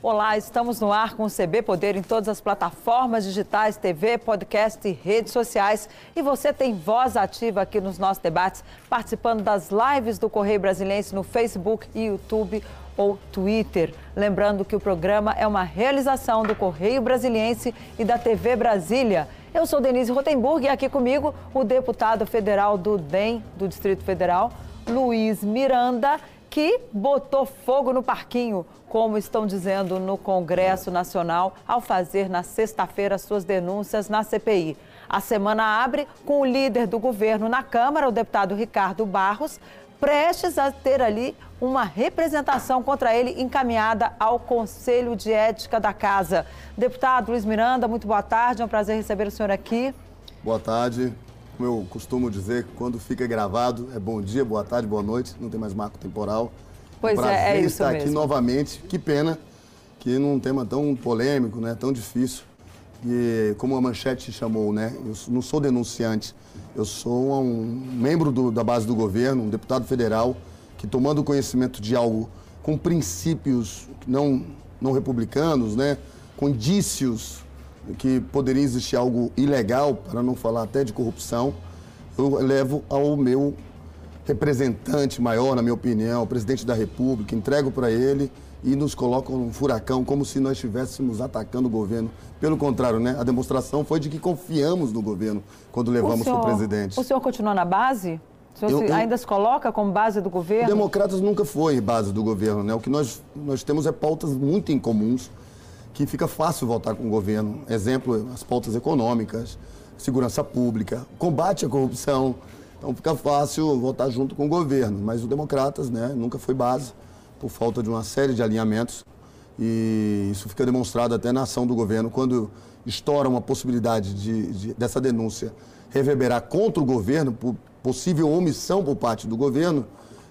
Olá, estamos no ar com o CB Poder em todas as plataformas digitais, TV, podcast e redes sociais. E você tem voz ativa aqui nos nossos debates, participando das lives do Correio Brasiliense no Facebook YouTube ou Twitter. Lembrando que o programa é uma realização do Correio Brasiliense e da TV Brasília. Eu sou Denise Rotenburg e aqui comigo o deputado federal do DEM, do Distrito Federal, Luiz Miranda que botou fogo no parquinho, como estão dizendo no Congresso Nacional, ao fazer na sexta-feira suas denúncias na CPI. A semana abre com o líder do governo na Câmara, o deputado Ricardo Barros, prestes a ter ali uma representação contra ele encaminhada ao Conselho de Ética da Casa. Deputado Luiz Miranda, muito boa tarde, é um prazer receber o senhor aqui. Boa tarde. Como eu costumo dizer, quando fica gravado, é bom dia, boa tarde, boa noite, não tem mais marco temporal. Pois um é, é isso estar mesmo. aqui novamente. Que pena que num tema tão polêmico, né, tão difícil, e como a manchete chamou, né, eu não sou denunciante, eu sou um membro do, da base do governo, um deputado federal, que tomando conhecimento de algo com princípios não, não republicanos, né, com indícios que poderia existir algo ilegal, para não falar até de corrupção, eu levo ao meu representante maior, na minha opinião, o presidente da República, entrego para ele e nos colocam num furacão como se nós estivéssemos atacando o governo. Pelo contrário, né? A demonstração foi de que confiamos no governo quando levamos para o presidente. O senhor continua na base? O senhor Eu- se- eu- ainda se coloca como base do governo? Democratas nunca foi base do governo, né? O que nós, nós temos é pautas muito incomuns que fica fácil votar com o governo. Exemplo, as pautas econômicas, segurança pública, combate à corrupção. Então fica fácil votar junto com o governo. Mas o Democratas, né, nunca foi base por falta de uma série de alinhamentos. E isso fica demonstrado até na ação do governo quando estoura uma possibilidade de, de- dessa denúncia reverberar contra o governo por possível omissão por parte do governo,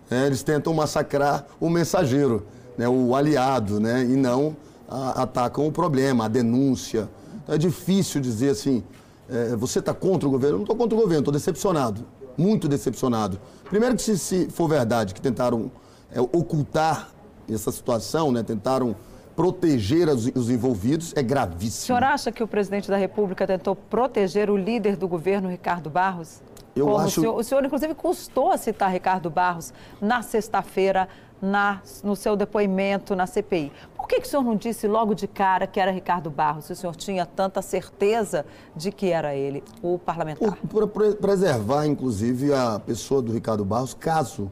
né, eles tentam massacrar o mensageiro, né, o aliado, né, e não a- atacam o problema, a denúncia. Então, é difícil dizer assim, é, você está contra o governo? Eu não estou contra o governo, estou decepcionado, muito decepcionado. Primeiro que se, se for verdade que tentaram é, ocultar essa situação, né, tentaram proteger os, os envolvidos, é O gravíssimo. senhor acha que o presidente da República tentou proteger o líder do governo, Ricardo Barros? Eu Como acho- O senhor, o senhor, inclusive, custou a citar Ricardo Barros na sexta-feira, na- no seu depoimento na CPI. Por que, que o senhor não disse logo de cara que era Ricardo Barros, se o senhor tinha tanta certeza de que era ele, o parlamentar? Por, por preservar, inclusive, a pessoa do Ricardo Barros, caso,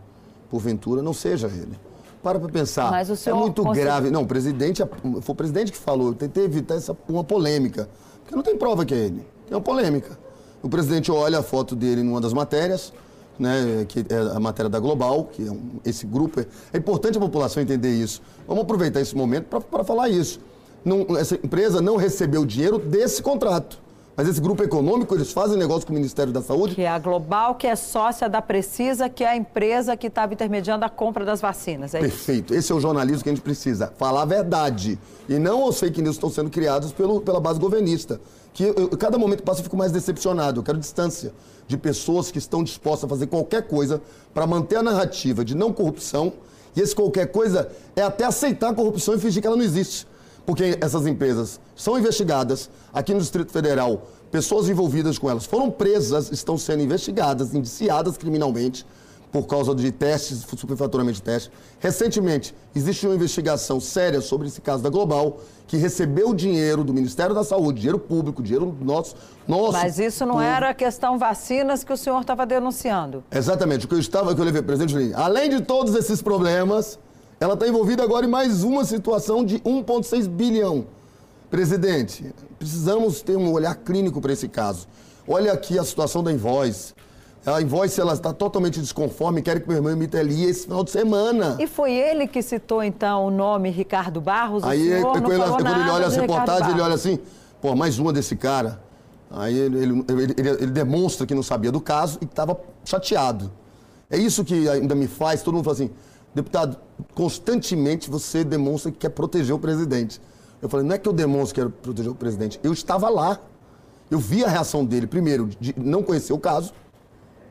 porventura, não seja ele. Para para pensar. Mas o senhor é muito considera- grave. Não, o presidente, foi o presidente que falou. Eu tentei evitar essa, uma polêmica. Porque não tem prova que é ele. Tem uma polêmica. O presidente olha a foto dele numa das matérias, né, que é a matéria da Global, que é um- esse grupo. É, é importante a população entender isso. Vamos aproveitar esse momento para falar isso. Não- essa empresa não recebeu dinheiro desse contrato. Mas esse grupo econômico, eles fazem negócio com o Ministério da Saúde Que é a Global, que é sócia da Precisa, que é a empresa que estava intermediando a compra das vacinas. É isso? Perfeito. Esse é o jornalismo que a gente precisa. Falar a verdade. E não os fake news que estão sendo criados pelo, pela base governista. Que eu- cada momento que passa eu fico mais decepcionado. Eu quero distância de pessoas que estão dispostas a fazer qualquer coisa para manter a narrativa de não corrupção. E esse qualquer coisa é até aceitar a corrupção e fingir que ela não existe. Porque essas empresas são investigadas aqui no Distrito Federal, pessoas envolvidas com elas foram presas, estão sendo investigadas, indiciadas criminalmente por causa de testes, superfaturamento de testes. Recentemente, existe uma investigação séria sobre esse caso da Global, que recebeu dinheiro do Ministério da Saúde, dinheiro público, dinheiro nosso. nosso Mas isso não povo. era a questão vacinas que o senhor estava denunciando. Exatamente. O que eu estava, o que eu levei falei, além de todos esses problemas, ela está envolvida agora em mais uma situação de 1,6 bilhão. Presidente, precisamos ter um olhar clínico para esse caso. Olha aqui a situação da Invoice. A Invoice ela está totalmente desconforme, quer que meu irmão emita ali esse final de semana. E foi ele que citou, então, o nome Ricardo Barros? Aí senhor não quando, ele, quando ele nada olha Ricardo reportagens, ele olha assim, pô, mais uma desse cara. Aí ele, ele, ele- ele- ele demonstra que não sabia do caso e estava chateado. É isso que ainda me faz, todo mundo fala assim, deputado, constantemente você demonstra que quer proteger o presidente. Eu falei, não é que eu demonstro que quero proteger o presidente, eu estava lá. Eu vi a reação dele, primeiro, de não conhecer o caso.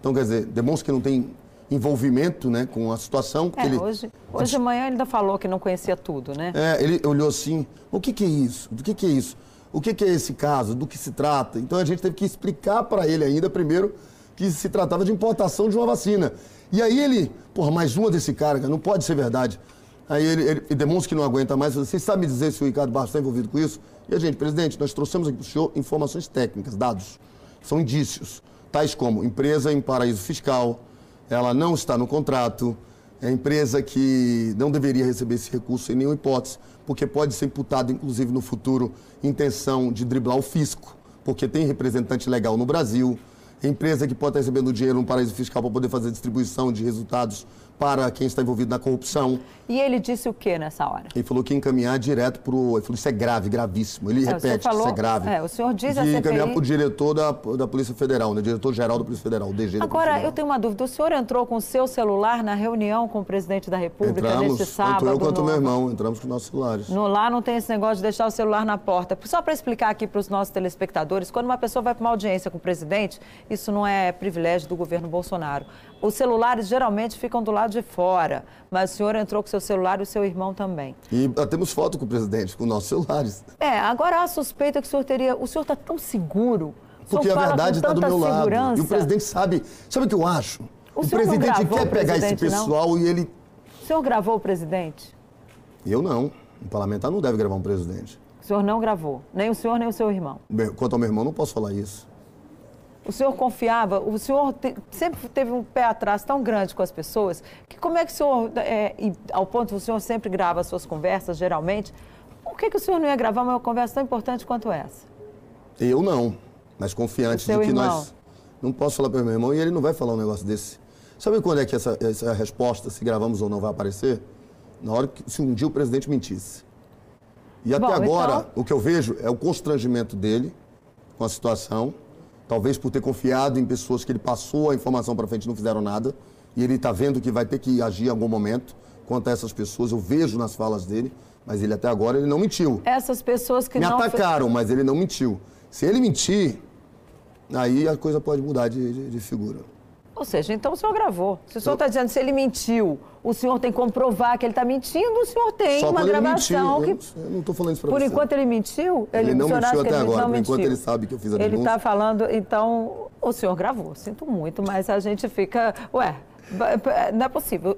Então, quer dizer, demonstra que não tem envolvimento né, com a situação. É, ele, hoje, hoje de manhã ele ainda falou que não conhecia tudo, né? É, ele olhou assim, o que, que é isso? Do que, que é isso? O que, que é esse caso? Do que se trata? Então a gente teve que explicar para ele ainda, primeiro, que se tratava de importação de uma vacina. E aí ele, porra, mais uma desse cara, não pode ser verdade. Aí ele, ele, ele demonstra que não aguenta mais. Vocês sabem dizer se o Ricardo Barros está envolvido com isso? E a gente, presidente, nós trouxemos aqui para o senhor informações técnicas, dados. São indícios, tais como empresa em paraíso fiscal, ela não está no contrato, é empresa que não deveria receber esse recurso em nenhuma hipótese, porque pode ser imputado, inclusive no futuro, intenção de driblar o fisco, porque tem representante legal no Brasil, empresa que pode estar recebendo dinheiro no paraíso fiscal para poder fazer distribuição de resultados para quem está envolvido na corrupção. E ele disse o que nessa hora? Ele falou que ia encaminhar direto para o. Ele falou isso é grave, gravíssimo. Ele é, repete, falou, isso é grave. É, o senhor diz a ia encaminhar para o diretor da, da Polícia Federal, né? diretor-geral da Polícia Federal, o DG Agora, eu tenho uma dúvida. O senhor entrou com o seu celular na reunião com o presidente da República entramos, neste sábado? Tanto eu quanto no... meu irmão, entramos com nossos celulares. No, lá não tem esse negócio de deixar o celular na porta. Só para explicar aqui para os nossos telespectadores, quando uma pessoa vai para uma audiência com o presidente, isso não é privilégio do governo Bolsonaro. Os celulares geralmente ficam do lado de fora, mas o senhor entrou com seu celular e o seu irmão também. E temos foto com o presidente, com nossos celulares. É, agora a suspeita que o senhor teria. O senhor está tão seguro. Porque a verdade está do meu segurança. lado. E o presidente sabe. Sabe o que eu acho? O, o presidente quer o pegar presidente, esse pessoal não? e ele. O senhor gravou o presidente? Eu não. Um parlamentar não deve gravar um presidente. O senhor não gravou? Nem o senhor, nem o seu irmão? Bem, quanto ao meu irmão, não posso falar isso. O senhor confiava, o senhor te, sempre teve um pé atrás tão grande com as pessoas, que como é que o senhor, é, e, ao ponto que o senhor sempre grava as suas conversas, geralmente, por que, que o senhor não ia gravar uma conversa tão importante quanto essa? Eu não, mas confiante de que irmão? nós. Não posso falar para meu irmão e ele não vai falar um negócio desse. Sabe quando é que essa, essa resposta, se gravamos ou não, vai aparecer? Na hora que, se um dia o presidente mentisse. E até Bom, agora, então- o que eu vejo é o constrangimento dele com a situação, talvez por ter confiado em pessoas que ele passou a informação para frente e não fizeram nada, e ele está vendo que vai ter que agir em algum momento quanto a essas pessoas. Eu vejo nas falas dele, mas ele até agora ele não mentiu. Essas pessoas que Me não... atacaram, mas ele não mentiu. Se ele mentir, aí a coisa pode mudar de, de- de figura. Ou seja, então o senhor gravou. Se o senhor está dizendo se ele mentiu, o senhor tem que comprovar que ele está mentindo, o senhor tem Só uma ele gravação que... Eu, não estou falando isso para Por você. enquanto ele mentiu? Ele não o senhor acha mentiu que até ele agora, não por enquanto mentiu? ele sabe que eu fiz a Ele denúncia. está falando, então, o senhor gravou. Sinto muito, mas a gente fica... Ué, não é possível.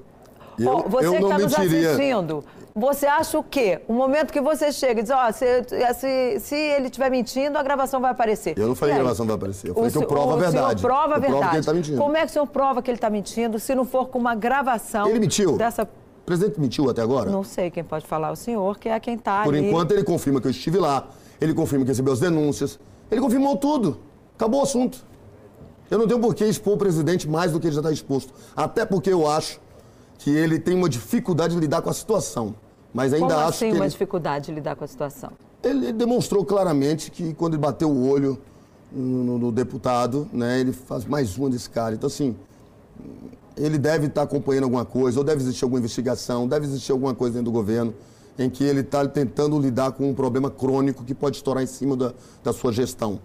Eu- você eu que está nos mentiria. assistindo, você acha o quê? O momento que você chega e diz, ó, se, se, se ele estiver mentindo, a gravação vai aparecer. Eu não falei que a gravação vai aparecer. Eu falei que eu provo a o verdade. prova a provo verdade. tá mentindo. Como é que o senhor prova que ele está mentindo se não for com uma gravação Ele mentiu? dessa... O presidente mentiu até agora? Não sei quem pode falar, o senhor, que é quem está Por ali. enquanto ele confirma que eu estive lá, ele confirma que recebeu as denúncias, ele confirmou tudo. Acabou o assunto. Eu não tenho por que expor o presidente mais do que ele já está exposto. Até porque eu acho que ele tem uma dificuldade de lidar com a situação. Mas ainda Como acho assim que uma ele, dificuldade de lidar com a situação? ele demonstrou claramente que quando ele bateu o olho no, no- no deputado, né, ele faz mais uma desse cara. Então, assim, ele deve estar acompanhando alguma coisa, ou deve existir alguma investigação, deve existir alguma coisa dentro do governo em que ele está tentando lidar com um problema crônico que pode estourar em cima da, da sua gestão.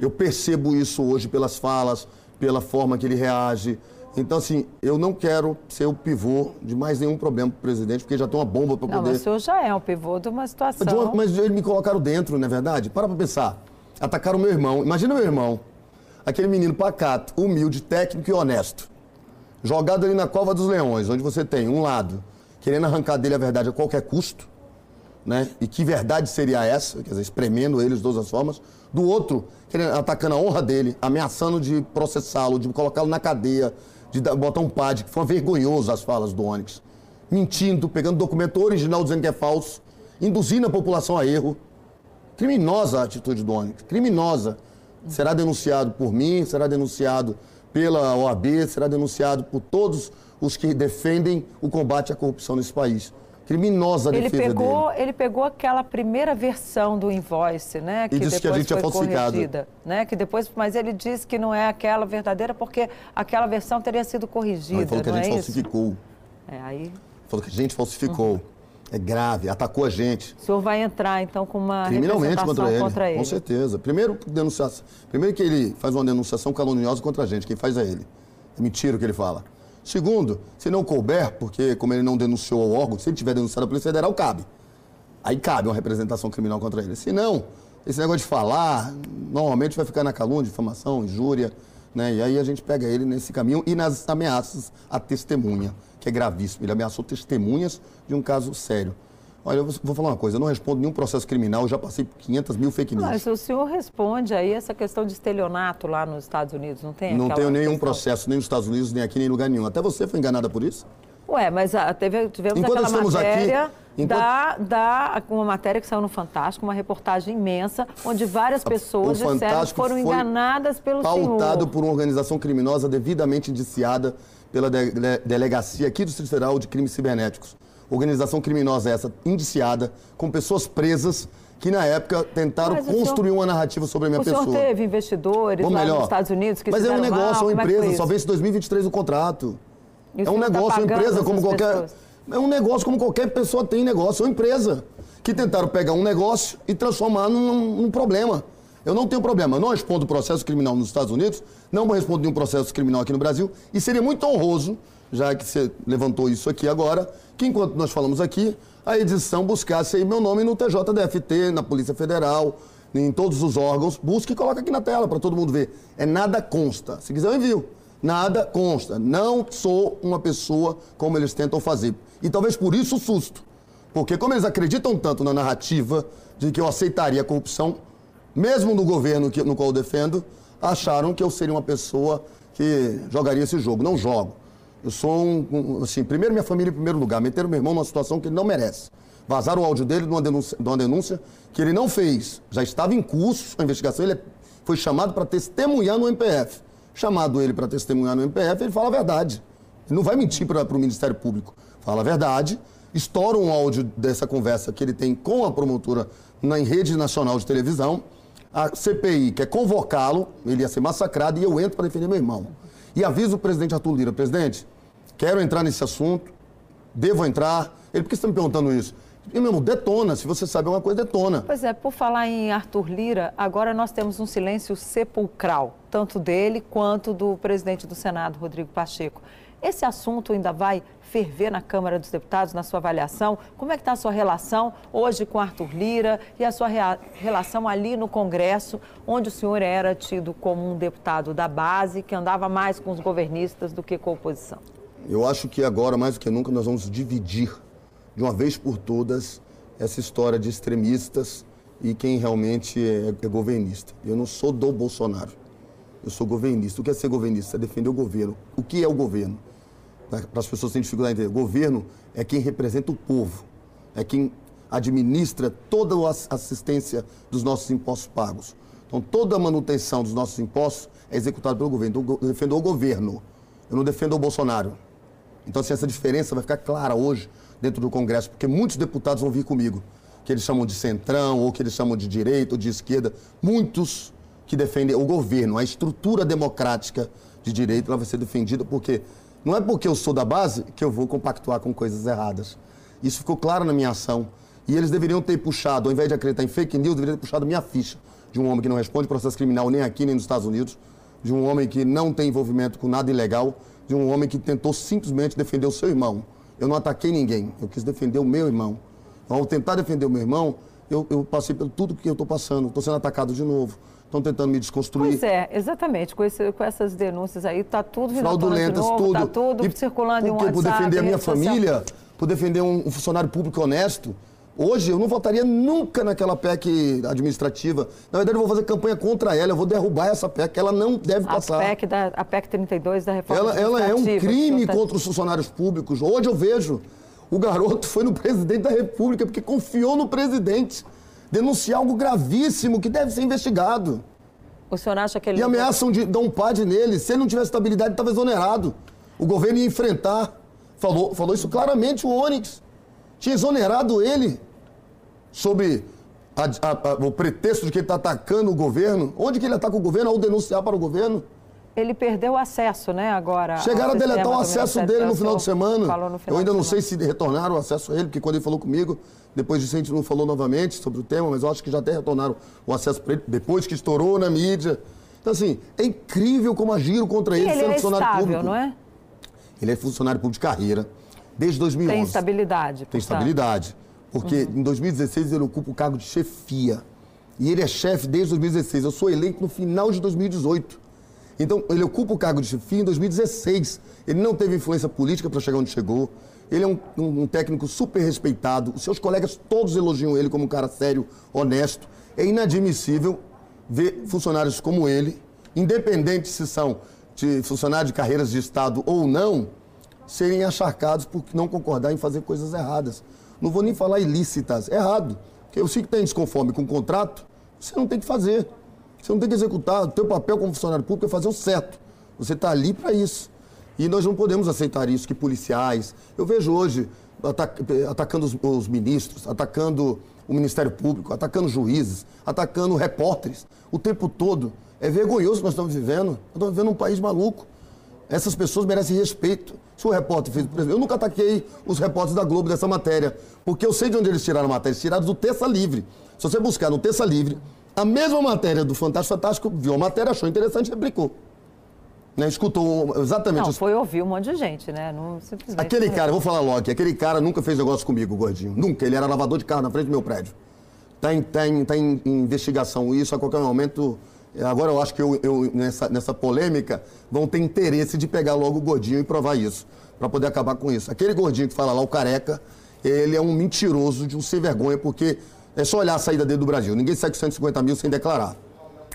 Eu percebo isso hoje pelas falas, pela forma que ele reage. Então, assim, eu não quero ser o pivô de mais nenhum problema para o presidente, porque já tem uma bomba para Não, poder. mas o senhor já é um pivô de uma situação. Mas, de uma- mas eles me colocaram dentro, não é verdade? Para pra pensar. Atacaram meu irmão. Imagina meu irmão. Aquele menino pacato, humilde, técnico e honesto. Jogado ali na cova dos leões, onde você tem um lado querendo arrancar dele a verdade a qualquer custo, né? E que verdade seria essa? Quer dizer, espremendo ele de todas as formas. Do outro, querendo, atacando a honra dele, ameaçando de processá-lo, de colocá-lo na cadeia, de botar um PAD, que foi vergonhoso as falas do Onyx. Mentindo, pegando documento original dizendo que é falso, induzindo a população a erro. Criminosa a atitude do Onyx, criminosa. Será denunciado por mim, será denunciado pela OAB, será denunciado por todos os que defendem o combate à corrupção nesse país. Criminosa Ele defesa pegou, dele. ele pegou aquela primeira versão do invoice, né? Que disse que a gente tinha foi falsificado. né? Que depois, mas ele disse que não é aquela verdadeira porque aquela versão teria sido Não, corrigida, ele falou que a não gente é isso? falsificou. É, aí Falou que a gente falsificou. É grave, atacou a gente. o senhor vai entrar então com uma Criminalmente contra ele. contra ele. Com certeza. Primeiro, denunciação. Primeiro que ele faz uma denunciação caluniosa contra a gente. Quem faz é ele. É mentira o que ele fala. Segundo, se não couber, porque como ele não denunciou ao órgão, se ele tiver denunciado a Polícia Federal, cabe. Aí cabe uma representação criminal contra ele. Se não, esse negócio de falar, normalmente vai ficar na calúnia, difamação, injúria, né? E aí a gente pega ele nesse caminho e nas ameaças à testemunha, que é gravíssimo. Ele ameaçou testemunhas de um caso sério. Olha, eu vou falar uma coisa, eu não respondo nenhum processo criminal, eu já passei por 500 mil fake news. Mas o senhor responde aí essa questão de estelionato lá nos Estados Unidos, não tem Não tenho nenhum questão? processo, nem nos Estados Unidos, nem aqui, nem em lugar nenhum. Até você foi enganada por isso? Ué, mas a, teve, tivemos enquanto aquela matéria aqui, enquanto... da, da, uma matéria que saiu no Fantástico, uma reportagem imensa, onde várias pessoas o disseram que foram enganadas pelo pautado senhor. Pautado por uma organização criminosa devidamente indiciada pela de, de, delegacia aqui do Distrito Federal de Crimes Cibernéticos organização criminosa essa, indiciada, com pessoas presas que na época tentaram construir senhor, uma narrativa sobre a minha o pessoa. O senhor teve investidores Ou lá melhor, nos Estados Unidos que Mas é um negócio, mal, é uma empresa, é só vence em 2023 o contrato. é um tá negócio, tá uma empresa como qualquer. Pessoas. É um negócio como qualquer pessoa tem negócio, é uma empresa. Que tentaram pegar um negócio e transformar num, num problema. Eu não tenho problema, eu não respondo processo criminal nos Estados Unidos, não vou responder nenhum processo criminal aqui no Brasil, e seria muito honroso já que você levantou isso aqui agora, que enquanto nós falamos aqui, a edição buscasse aí meu nome no TJDFT, na Polícia Federal, em todos os órgãos, busque e coloque aqui na tela para todo mundo ver. É nada consta. Se quiser eu envio. Nada consta. Não sou uma pessoa como eles tentam fazer. E talvez por isso o susto. Porque como eles acreditam tanto na narrativa de que eu aceitaria a corrupção, mesmo no governo que, no qual eu defendo, acharam que eu seria uma pessoa que jogaria esse jogo. Não jogo. Eu sou um, assim, primeiro minha família em primeiro lugar. Meteram meu irmão numa situação que ele não merece. Vazaram o áudio dele de uma denúncia, de uma denúncia que ele não fez. Já estava em curso a investigação, ele foi chamado para testemunhar no MPF. Chamado ele para testemunhar no MPF, ele fala a verdade. Ele não vai mentir para o Ministério Público. Fala a verdade, estoura um áudio dessa conversa que ele tem com a promotora na, em rede nacional de televisão. A CPI quer convocá-lo, ele ia ser massacrado e eu entro para defender meu irmão. E aviso o presidente Arthur Lira, presidente, quero entrar nesse assunto, devo entrar. Ele, por que você está me perguntando isso? E, meu irmão, detona. Se você sabe alguma coisa, detona. Pois é, por falar em Arthur Lira, agora nós temos um silêncio sepulcral, tanto dele quanto do presidente do Senado, Rodrigo Pacheco. Esse assunto ainda vai ferver na Câmara dos Deputados, na sua avaliação? Como é que está a sua relação hoje com Arthur Lira e a sua relação ali no Congresso, onde o senhor era tido como um deputado da base, que andava mais com os governistas do que com a oposição? Eu acho que agora, mais do que nunca, nós vamos dividir de uma vez por todas essa história de extremistas e quem realmente é, é governista. Eu não sou do Bolsonaro. Eu sou governista. O que é ser governista? É defender o governo. O que é o governo? Para as pessoas terem dificuldade de entender. Governo é quem representa o povo. É quem administra toda a assistência dos nossos impostos pagos. Então, toda a manutenção dos nossos impostos é executada pelo governo. Então, eu defendo o governo. Eu não defendo o Bolsonaro. Então, assim, essa diferença vai ficar clara hoje dentro do Congresso, porque muitos deputados vão vir comigo, que eles chamam de centrão, ou que eles chamam de direita ou de esquerda. Muitos que defendem o governo, a estrutura democrática de direito, ela vai ser defendida porque não é porque eu sou da base que eu vou compactuar com coisas erradas. Isso ficou claro na minha ação. E eles deveriam ter puxado, ao invés de acreditar em fake news, deveriam ter puxado minha ficha de um homem que não responde processo criminal nem aqui nem nos Estados Unidos, de um homem que não tem envolvimento com nada ilegal, de um homem que tentou simplesmente defender o seu irmão. Eu não ataquei ninguém, eu quis defender o meu irmão. Então, ao tentar defender o meu irmão, eu, eu passei por tudo que eu estou passando. Estou sendo atacado de novo. Estão tentando me desconstruir. Pois é, exatamente. Com, esse, com essas denúncias aí, está tudo Fraudulentas, de novo, tudo. Está tudo e, circulando em um. Por defender a minha família, por defender um, um funcionário público honesto, Hoje eu não votaria nunca naquela PEC administrativa. Na verdade, eu vou fazer campanha contra ela, eu vou derrubar essa PEC, ela não deve passar. A PEC, da, a PEC 32 da reforma Ela, ela é um crime tá... contra os funcionários públicos. Hoje eu vejo, o garoto foi no presidente da República porque confiou no presidente denunciar algo gravíssimo que deve ser investigado. O senhor acha que ele... E ameaçam de dar um PAD nele. Se ele não tivesse estabilidade, estava exonerado. O governo ia enfrentar. Falou, falou isso claramente o Onyx. Tinha exonerado ele sobre a, a, a, o pretexto de que ele está atacando o governo. Onde que ele ataca o governo ao denunciar para o governo? Ele perdeu o acesso, né, agora. Chegaram a deletar o acesso dele no final de semana. Final Eu ainda não sei se retornaram o acesso a ele, porque quando ele falou comigo, depois disso a gente não falou novamente sobre o tema, mas eu acho que já até retornaram o acesso para ele, depois que estourou na mídia. Então, assim, é incrível como agiram contra ele, ele sendo é funcionário estável, público. não é? Ele é funcionário público de carreira desde 2011. Tem estabilidade. Tem estabilidade. Porque uhum. em 2016 ele ocupa o cargo de chefia. E ele é chefe desde 2016. Eu sou eleito no final de 2018. Então, ele ocupa o cargo de chefia em 2016. Ele não teve influência política para chegar onde chegou. Ele é um, um, um, técnico super respeitado. Os seus colegas todos elogiam ele como um cara sério, honesto. É inadmissível ver funcionários como ele, independente se são de funcionários de carreiras de Estado ou não, serem acharcados por não concordar em fazer coisas erradas. Não vou nem falar ilícitas, errado. Porque eu sei que tem desconforme com o contrato, você não tem que fazer. Você não tem que executar. O teu papel como funcionário público é fazer o certo. Você está ali para isso. E nós não podemos aceitar isso, que policiais. Eu vejo hoje atac atacando os, os, ministros, atacando o Ministério Público, atacando juízes, atacando repórteres o tempo todo. É vergonhoso o que nós estamos vivendo. Nós estamos vivendo um país maluco. Essas pessoas merecem respeito. Se o repórter fez, por exemplo, eu nunca ataquei os repórteres da Globo dessa matéria, porque eu sei de onde eles tiraram a matéria. Eles tiraram do Terça Livre. Se você buscar no Terça Livre, a mesma matéria do Fantástico Fantástico viu a matéria, achou interessante e replicou. Né, escutou exatamente Não, foi ouvir um monte de gente, né? Não, simplesmente... Aquele cara, vou falar logo aqui, aquele cara nunca fez negócio comigo, gordinho. Nunca. Ele era lavador de carro na frente do meu prédio. Está em, tá em, tá em investigação isso, a qualquer momento. Agora eu acho que eu, eu, nessa, nessa polêmica vão ter interesse de pegar logo o gordinho e provar isso, para poder acabar com isso. Aquele gordinho que fala lá, o careca, ele é um mentiroso de um sem vergonha, porque é só olhar a saída dele do Brasil. Ninguém sai com 150 mil sem declarar.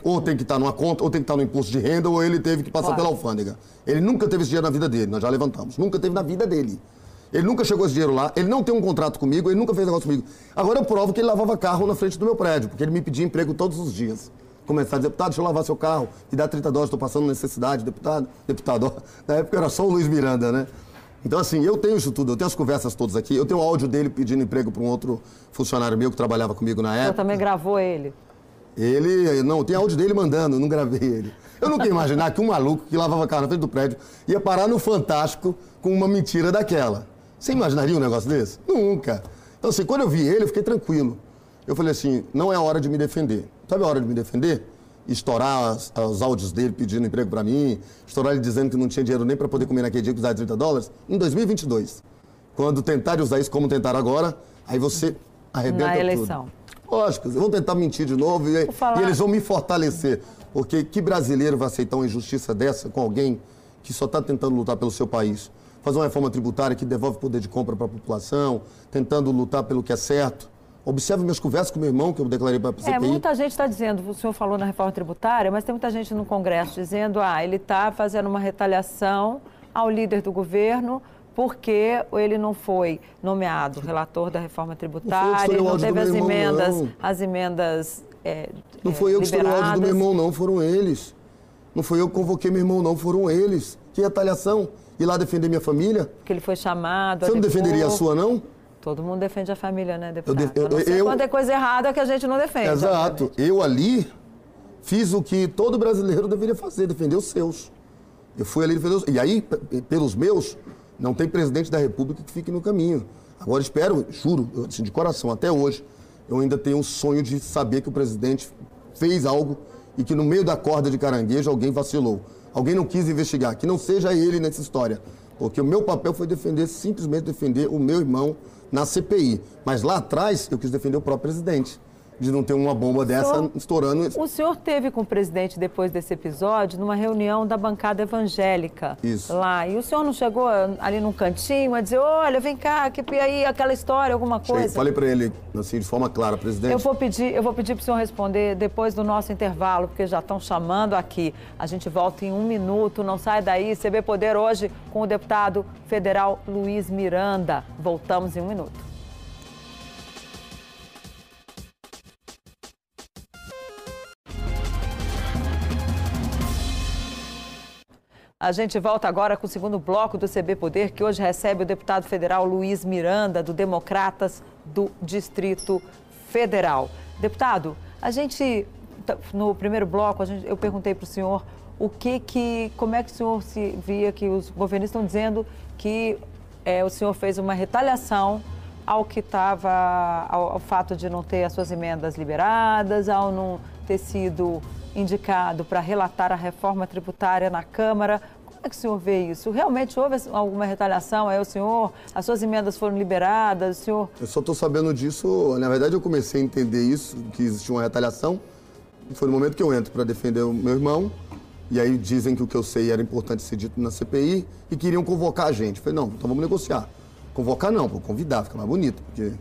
Ou tem que estar numa conta, ou tem que estar no imposto de renda, ou ele teve que passar claro. pela alfândega. Ele nunca teve esse dinheiro na vida dele, nós já levantamos. Nunca teve na vida dele. Ele nunca chegou esse dinheiro lá, ele não tem um contrato comigo, ele nunca fez negócio comigo. Agora eu provo que ele lavava carro na frente do meu prédio, porque ele me pedia emprego todos os dias. Começar a dizer, deputado, deixa eu lavar seu carro, me dá 30 dólares, estou passando necessidade, deputado, deputado. Na época era só o Luiz Miranda, né? Então, assim, eu tenho isso tudo, eu tenho as conversas todas aqui, eu tenho o áudio dele pedindo emprego para um outro funcionário meu que trabalhava comigo na época. Você também gravou ele? Ele, não, tem áudio dele mandando, não gravei ele. Eu nunca ia imaginar que um maluco que lavava carro na frente do prédio ia parar no Fantástico com uma mentira daquela. Você imaginaria um negócio desse? Nunca. Então, assim, quando eu vi ele, eu fiquei tranquilo. Eu falei assim, não é hora de me defender. Sabe a hora de me defender? Estourar as, os áudios dele pedindo emprego para mim, estourar ele dizendo que não tinha dinheiro nem para poder comer naquele dia que usar 30 dólares, em 2022. Quando tentarem usar isso como tentaram agora, aí você arrebenta Na eleição. Tudo. Lógico, vão tentar mentir de novo e, e, eles vão me fortalecer. Porque que brasileiro vai aceitar uma injustiça dessa com alguém que só está tentando lutar pelo seu país? Fazer uma reforma tributária que devolve poder de compra para a população, tentando lutar pelo que é certo. Observe minhas conversas com meu irmão, que eu declarei para a CPI. É, muita gente está dizendo, o senhor falou na reforma tributária, mas tem muita gente no Congresso dizendo, ah, ele está fazendo uma retaliação ao líder do governo porque ele não foi nomeado relator da reforma tributária, não, não teve as irmão, emendas, não. as emendas. É, não foi é, eu que estou no áudio do meu irmão, não, foram eles. Não foi eu que convoquei meu irmão, não, foram eles. Que retaliação? Ir lá defender minha família? Porque ele foi chamado. Você não defenderia a sua, não? Todo mundo defende a família, né, deputado? Eu, eu, eu, quando é coisa errada que a gente não defende. Exato. Obviamente. Eu ali fiz o que todo brasileiro deveria fazer, defender os seus. Eu fui ali defender os... E aí, pelos meus, não tem presidente da República que fique no caminho. Agora espero, juro, assim, de coração, até hoje, eu ainda tenho um sonho de saber que o presidente fez algo e que no meio da corda de caranguejo alguém vacilou. Alguém não quis investigar, que não seja ele nessa história. Porque o meu papel foi defender, simplesmente defender o meu irmão na CPI. Mas lá atrás eu quis defender o próprio presidente de não ter uma bomba dessa senhor, estourando. O senhor teve com o presidente depois desse episódio numa reunião da bancada evangélica Isso. lá. E o senhor não chegou ali num cantinho a dizer, olha, vem cá, que aí aquela história, alguma coisa? Cheguei, falei para ele assim de forma clara, presidente. Eu vou pedir, eu vou pedir para o senhor responder depois do nosso intervalo, porque já estão chamando aqui. A gente volta em um minuto, não sai daí. CB Poder hoje com o deputado federal Luiz Miranda. Voltamos em um minuto. A gente volta agora com o segundo bloco do CB Poder, que hoje recebe o deputado federal Luiz Miranda, do Democratas do Distrito Federal. Deputado, a gente, no primeiro bloco, gente, eu perguntei para o senhor o que que, como é que o senhor se via que os governistas estão dizendo que é, o senhor fez uma retaliação ao que estava, ao, ao fato de não ter as suas emendas liberadas, ao não ter sido indicado para relatar a reforma tributária na Câmara. Como é que o senhor vê isso? Realmente houve alguma retaliação? Aí o senhor, as suas emendas foram liberadas, o senhor... Eu só estou sabendo disso, na verdade eu comecei a entender isso, que existia uma retaliação, foi no momento que eu entro para defender o meu irmão, e aí dizem que o que eu sei era importante ser dito na CPI e queriam convocar a gente. Eu falei, não, então vamos negociar. Convocar não, vou convidar, fica mais bonito, porque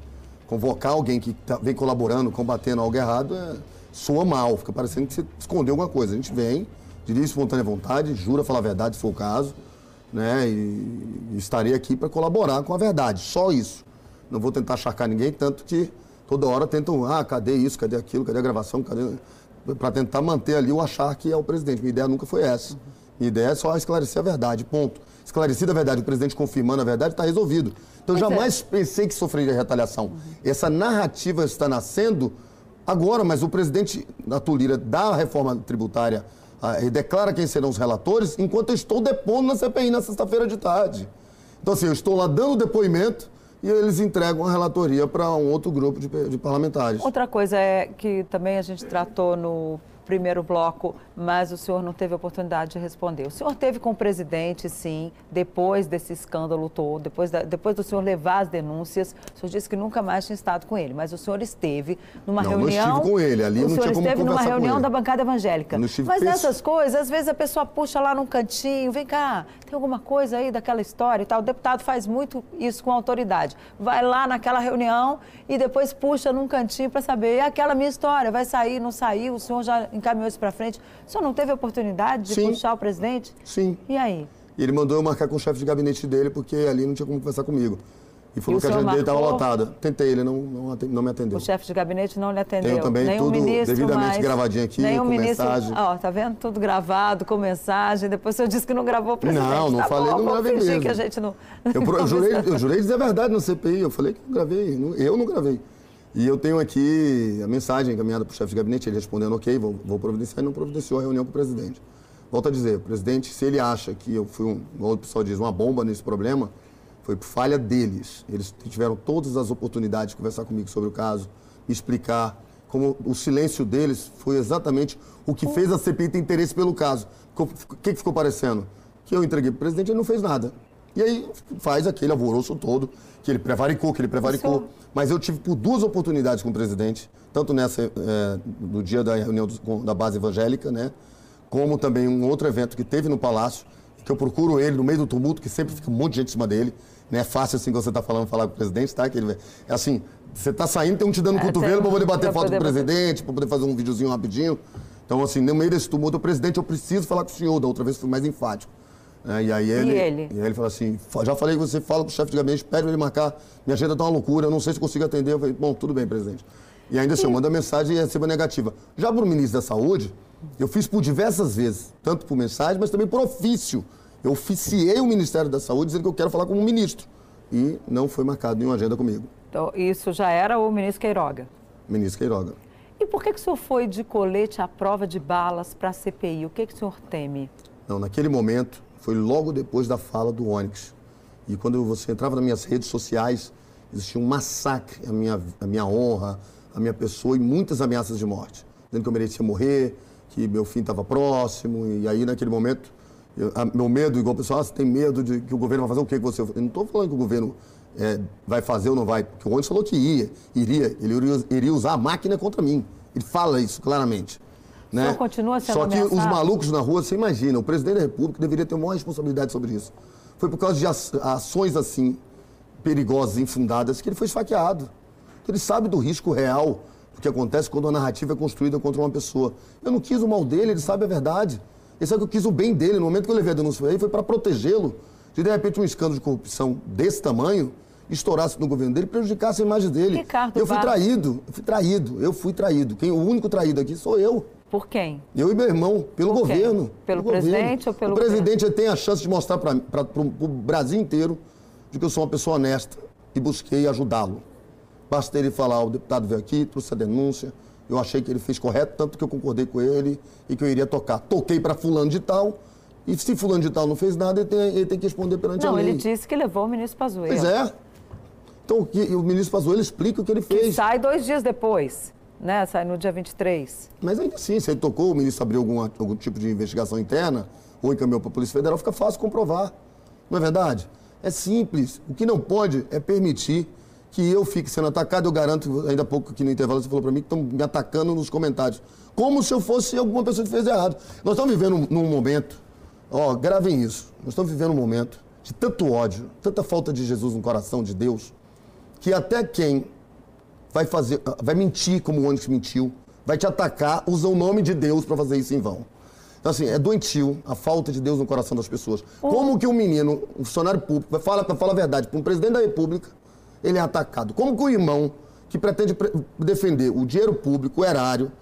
convocar alguém que tá, vem colaborando, combatendo algo errado, é, soa mal, fica parecendo que você escondeu alguma coisa. A gente vem, dirige espontânea vontade, jura falar a verdade se for o caso, né? E, e estarei aqui para colaborar com a verdade, só isso. Não vou tentar achar ninguém, tanto que toda hora tentam, ah, cadê isso, cadê aquilo, cadê a gravação, cadê para tentar manter ali o achar que é o presidente. Minha ideia nunca foi essa. Minha ideia é só esclarecer a verdade, ponto. Esclarecida a verdade, o presidente confirmando a verdade, está resolvido. Então, Mas jamais é. pensei que sofreria retaliação. Essa narrativa está nascendo agora, mas o presidente da Tulira dá a reforma tributária ah, e declara quem serão os relatores, enquanto eu estou depondo na CPI na sexta-feira de tarde. Então, assim, eu estou lá dando depoimento e eles entregam a relatoria para um outro grupo de, de, parlamentares. Outra coisa é que também a gente tratou no primeiro bloco, mas o senhor não teve oportunidade de responder. O senhor teve com o presidente, sim, depois desse escândalo todo, depois, da, depois do senhor levar as denúncias. O senhor disse que nunca mais tinha estado com ele, mas o senhor esteve numa não, reunião. Não, estive com ele, ali o não tinha como esteve numa reunião da bancada evangélica. Não estive mas nessas coisas, às vezes a pessoa puxa lá num cantinho, vem cá, tem alguma coisa aí daquela história e tal. O deputado faz muito isso com autoridade. Vai lá naquela reunião e depois puxa num cantinho para saber, e aquela minha história, vai sair, não saiu, o senhor já encaminhou isso para frente. O senhor não teve oportunidade de Sim. puxar o presidente? Sim. E aí? Ele mandou eu marcar com o chefe de gabinete dele, porque ali não tinha como conversar comigo. E falou e que a agenda dele estava lotada. Tentei, ele não, não, não, me atendeu. O chefe de gabinete não lhe atendeu. Tenho também Nenhum tudo ministro devidamente mais. gravadinho aqui, Nenhum com ministro, mensagem. Ó, tá vendo? Tudo gravado, com mensagem. Depois o senhor disse que não gravou o presidente. Não, não tá falei, bom, não gravei mesmo. que a gente não... Eu, eu, jurei, eu jurei dizer a verdade na CPI, eu falei que não gravei, eu não gravei. E eu tenho aqui a mensagem encaminhada para o chefe de gabinete, ele respondendo, ok, vou, vou providenciar, e não providenciou a reunião com o presidente. Volto a dizer, presidente, se ele acha que eu fui, um, como o pessoal diz, uma bomba nesse problema, foi por falha deles. Eles tiveram todas as oportunidades de conversar comigo sobre o caso, me explicar como o silêncio deles foi exatamente o que fez a CPI ter interesse pelo caso. O que, que ficou parecendo? Que eu entreguei para o presidente e ele não fez nada. E aí faz aquele alvoroço todo, que ele prevaricou, que ele prevaricou. Mas eu tive por duas oportunidades com o presidente, tanto nessa, é, no dia da reunião do, da base evangélica, né? Como também um outro evento que teve no Palácio, que eu procuro ele no meio do tumulto, que sempre fica um monte de gente em cima dele. Não é fácil assim que você está falando, falar com o presidente, tá? Que ele, é assim, você está saindo, tem um te dando é, cotovelo para poder bater foto com o presidente, para poder fazer um videozinho rapidinho. Então, assim, no meio desse tumulto, o presidente, eu preciso falar com o senhor. Da outra vez fui mais enfático. É, e aí ele, e ele? E aí ele falou assim, já falei que você fala com o chefe de gabinete, pede ele marcar, minha agenda está uma loucura, eu não sei se consigo atender. Eu falei, bom, tudo bem, presidente. E ainda assim, eu mando a mensagem e recebo a negativa. Já para o ministro da Saúde, eu fiz por diversas vezes, tanto por mensagem, mas também por ofício. Eu oficiei o Ministério da Saúde dizendo que eu quero falar com o ministro. E não foi marcado nenhuma agenda comigo. Então, isso já era o ministro Queiroga? Ministro Queiroga. E por que, que o senhor foi de colete à prova de balas para a CPI? O que, que o senhor teme? Não, naquele momento, foi logo depois da fala do Onyx. E quando você entrava nas minhas redes sociais, existia um massacre à minha, à minha honra, à minha pessoa e muitas ameaças de morte. Dizendo que eu merecia morrer, que meu fim estava próximo. E aí, naquele momento, eu, a, meu medo, igual o pessoal, ah, você tem medo de que o governo vai fazer o que com você? Eu não estou falando que o governo é, vai fazer ou não vai, porque o Onyx falou que ia, iria, ele iria, iria usar a máquina contra mim. Ele fala isso claramente. Né? continua sendo Só que ameaçado? os malucos na rua, você imagina, o presidente da República deveria ter uma maior responsabilidade sobre isso. Foi por causa de ações assim, perigosas, infundadas, que ele foi esfaqueado. Ele sabe do risco real do que acontece quando a narrativa é construída contra uma pessoa. Eu não quis o mal dele, ele sabe a verdade. Ele sabe que eu quis o bem dele. No momento que eu levei a denúncia para ele, foi para protegê-lo. Se de repente um escândalo de corrupção desse tamanho estourasse no governo dele, prejudicasse a imagem dele. Ricardo eu fui Barros. traído, eu fui traído, eu fui traído. Quem, o único traído aqui sou eu. Por quem? Eu e meu irmão, pelo Por quem? governo. Pelo governo. presidente ou pelo O presidente tem a chance de mostrar para o Brasil inteiro de que eu sou uma pessoa honesta e busquei ajudá-lo. Basta ele falar, o deputado veio aqui, trouxe a denúncia, eu achei que ele fez correto, tanto que eu concordei com ele e que eu iria tocar. Toquei para fulano de tal, e se fulano de tal não fez nada, ele tem, ele tem que responder perante Não, a lei. ele disse que levou o ministro Pazuello. Pois é. Então, o, que, o ministro Pazuello explica o que ele Que fez. sai dois dias depois, né? Sai no dia 23. Mas ainda assim, se ele tocou, o ministro abriu algum, algum tipo de investigação interna, ou encaminhou para a Polícia Federal, fica fácil comprovar. Não é verdade? É simples. O que não pode é permitir que eu fique sendo atacado. Eu garanto, ainda há pouco aqui no intervalo você falou para mim que estão me atacando nos comentários. Como se eu fosse alguma pessoa que fez errado. Nós estamos vivendo num momento, ó, gravem isso. Nós estamos vivendo um momento de tanto ódio, tanta falta de Jesus no coração de Deus, que até quem vai fazer, vai mentir como o Onyx mentiu, vai te atacar, usa o nome de Deus para fazer isso em vão. Então, assim, é doentio a falta de Deus no coração das pessoas. Como que um menino, um funcionário público, vai falar, para falar a verdade, para um presidente da República, ele é atacado? Como que o irmão que pretende defender o dinheiro público, o erário,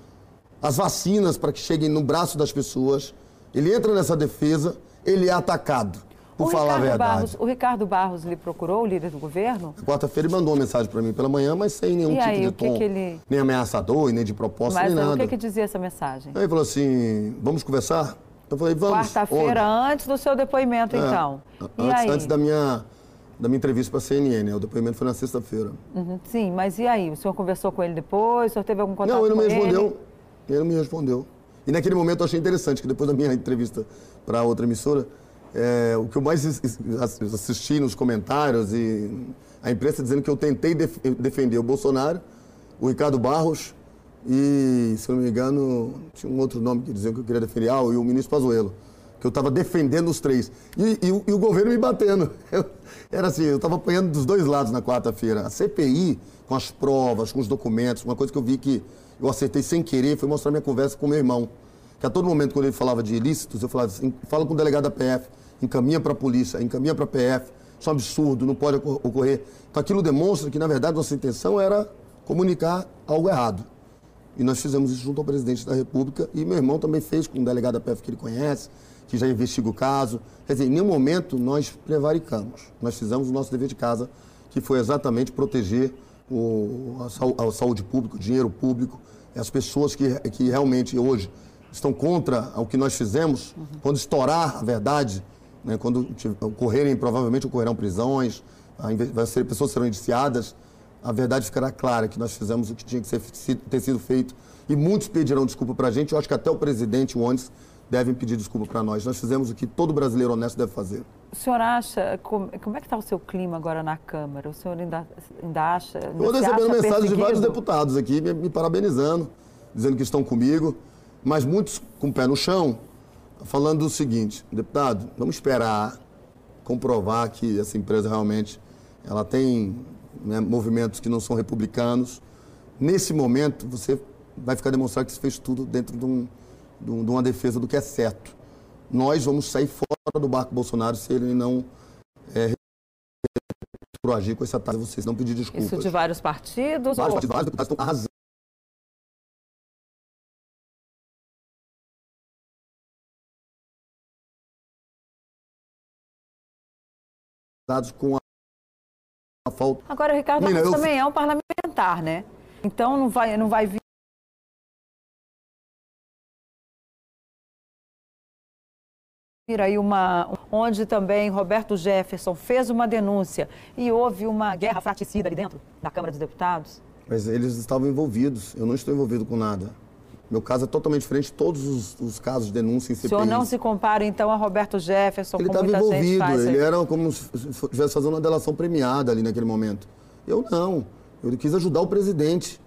as vacinas para que cheguem no braço das pessoas, ele entra nessa defesa, ele é atacado por o falar Ricardo a verdade. Barros, o Ricardo Barros lhe procurou, o líder do governo? Quarta-feira ele mandou uma mensagem para mim pela manhã, mas sem nenhum e tipo aí, de tom, que que ele... nem ameaçador, nem de proposta, mas, nem nada. Mas o que, que dizia essa mensagem? Aí ele falou assim, vamos conversar? Eu falei, vamos. Quarta-feira, antes do seu depoimento, é, então. E antes, antes da minha da minha entrevista para a CNN, né? O depoimento foi na sexta-feira. Uhum, sim, mas e aí? O senhor conversou com ele depois? O senhor teve algum contato com ele? Não, ele não me respondeu. Ele? ele não me respondeu. E naquele momento eu achei interessante que depois da minha entrevista para outra emissora, é, o que eu mais assisti nos comentários e a imprensa dizendo que eu tentei def defender o Bolsonaro, o Ricardo Barros e, se não me engano, tinha um outro nome que diziam que eu queria defender, ah, e o ministro Pazuello, que eu estava defendendo os três. E, e, e, o governo me batendo. Eu, era assim, eu estava apanhando dos dois lados na quarta-feira. A CPI, com as provas, com os documentos, uma coisa que eu vi que eu acertei sem querer foi mostrar minha conversa com meu irmão. Que a todo momento, quando ele falava de ilícitos, eu falava assim, fala com o delegado da PF, encaminha para a polícia, encaminha para a PF. Isso é um absurdo, não pode ocorrer. Então aquilo demonstra que, na verdade, nossa intenção era comunicar algo errado. E nós fizemos isso junto ao presidente da República e meu irmão também fez com o delegado da PF que ele conhece, que já investiga o caso. Quer dizer, em nenhum momento nós prevaricamos. Nós fizemos o nosso dever de casa, que foi exatamente proteger o, a, a, saúde pública, o dinheiro público, as pessoas que, que realmente hoje estão contra o que nós fizemos, uhum. quando estourar a verdade, né, quando ocorrerem, provavelmente ocorrerão prisões, vai ser, pessoas serão indiciadas, a verdade ficará clara que nós fizemos o que tinha que ser, ter sido feito. E muitos pedirão desculpa para a gente. Eu acho que até o presidente, o Ondes, devem pedir desculpa para nós. Nós fizemos o que todo brasileiro honesto deve fazer. O senhor acha, como, como é que está o seu clima agora na Câmara? O senhor ainda, ainda acha... Ainda eu estou recebendo mensagens de vários deputados aqui me, me, parabenizando, dizendo que estão comigo, mas muitos com o pé no chão, falando o seguinte, deputado, vamos esperar comprovar que essa empresa realmente ela tem né, movimentos que não são republicanos. Nesse momento, você vai ficar demonstrando que você fez tudo dentro de, um, de, um, de uma defesa do que é certo. Nós vamos sair fora do barco Bolsonaro se ele não é, proagir com essa taxa, vocês não pedir desculpas. Isso de vários partidos? Vários ou... partidos, vários deputados estão arrasando. Com a falta. Agora, Ricardo Menina, eu... também é um parlamentar, né? Então não vai, não vai vir. aí uma onde também Roberto Jefferson fez uma denúncia e houve uma guerra fraticida ali dentro da Câmara dos Deputados. Mas eles estavam envolvidos. Eu não estou envolvido com nada. Meu caso é totalmente diferente de todos os, os casos de denúncia em CPI. O senhor não se compara, então, a Roberto Jefferson, Ele estava envolvido, ele era como se estivesse fazendo uma delação premiada ali naquele momento. Eu não. Eu quis ajudar o presidente.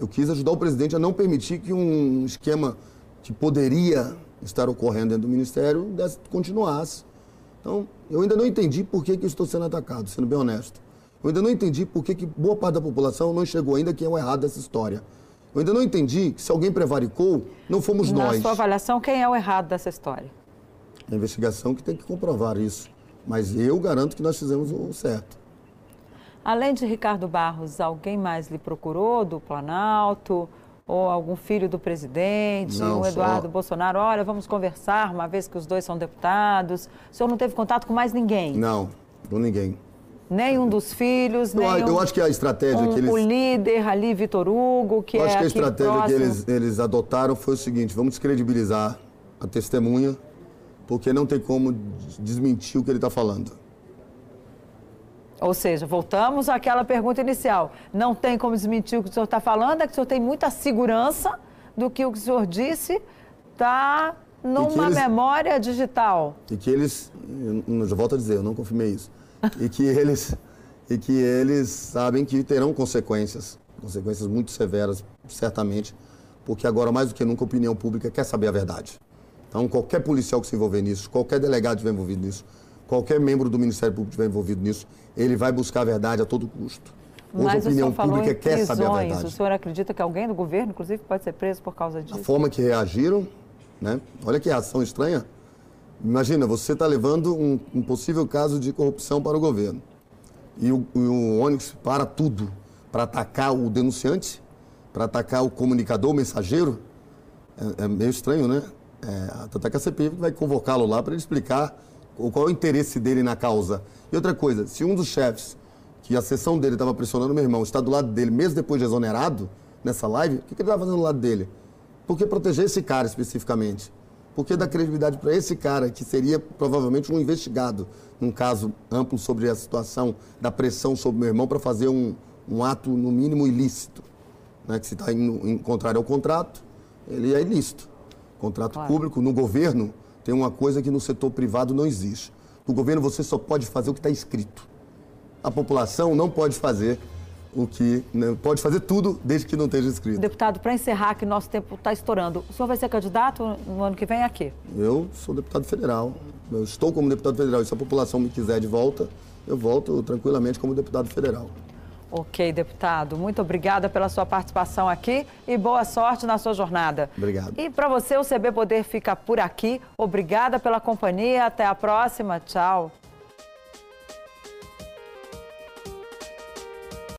Eu quis ajudar o presidente a não permitir que um esquema que poderia estar ocorrendo dentro do Ministério continuasse. Então, eu ainda não entendi por que, que eu estou sendo atacado, sendo bem honesto. Eu ainda não entendi por que, que boa parte da população não chegou ainda quem é o errado dessa história. Eu ainda não entendi que se alguém prevaricou, não fomos Na nós. Na sua avaliação, quem é o errado dessa história? A investigação que tem que comprovar isso. Mas eu garanto que nós fizemos o certo. Além de Ricardo Barros, alguém mais lhe procurou do Planalto? Ou algum filho do presidente, não, o Eduardo só... Bolsonaro? Olha, vamos conversar, uma vez que os dois são deputados. O senhor não teve contato com mais ninguém? Não, com ninguém. Nenhum dos filhos, eu, nenhum... Eu acho que a estratégia um, que eles... O líder ali, Vitor Hugo, que eu é acho que a estratégia próximo... que eles, eles adotaram foi o seguinte, vamos descredibilizar a testemunha, porque não tem como desmentir o que ele está falando. Ou seja, voltamos àquela pergunta inicial. Não tem como desmentir o que o senhor está falando, é que o senhor tem muita segurança do que o que o senhor disse está Numa eles, memória digital. E que eles, eu, eu volto a dizer, eu não confirmei isso. E que eles e que eles sabem que terão consequências, consequências muito severas, certamente, porque agora mais do que nunca a opinião pública quer saber a verdade. Então, qualquer policial que se envolver nisso, qualquer delegado que estiver envolvido nisso, qualquer membro do Ministério Público que estiver envolvido nisso, ele vai buscar a verdade a todo custo. Hoje Mas a opinião pública quer prisões. saber a verdade. O senhor acredita que alguém do governo, inclusive, pode ser preso por causa disso? A forma que reagiram, né? Olha que reação estranha. Imagina, você está levando um, um, possível caso de corrupção para o governo. E o, o para tudo para atacar o denunciante, para atacar o comunicador, o mensageiro. É, é meio estranho, né? É, tanto é que a CPI vai convocá-lo lá para ele explicar qual é o interesse dele na causa. E outra coisa, se um dos chefes, que a sessão dele estava pressionando meu irmão, está do lado dele, mesmo depois de exonerado, nessa live, o que, que ele estava fazendo do lado dele? Por que proteger esse cara especificamente? Por que dar credibilidade para esse cara, que seria provavelmente um investigado, num caso amplo sobre a situação da pressão sobre meu irmão, para fazer um, um ato, no mínimo, ilícito? Né? Que se está em, em contrário ao contrato, ele é ilícito. Contrato claro. público, no governo, tem uma coisa que no setor privado não existe. No governo você só pode fazer o que está escrito. A população não pode fazer o que né, pode fazer tudo desde que não esteja escrito. Deputado, para encerrar, que nosso tempo está estourando, o senhor vai ser candidato no ano que vem aqui? Eu sou deputado federal. Eu estou como deputado federal. E se a população me quiser de volta, eu volto tranquilamente como deputado federal. Ok, deputado. Muito obrigada pela sua participação aqui e boa sorte na sua jornada. Obrigado. E para você, o CB Poder fica por aqui. Obrigada pela companhia. Até a próxima. Tchau.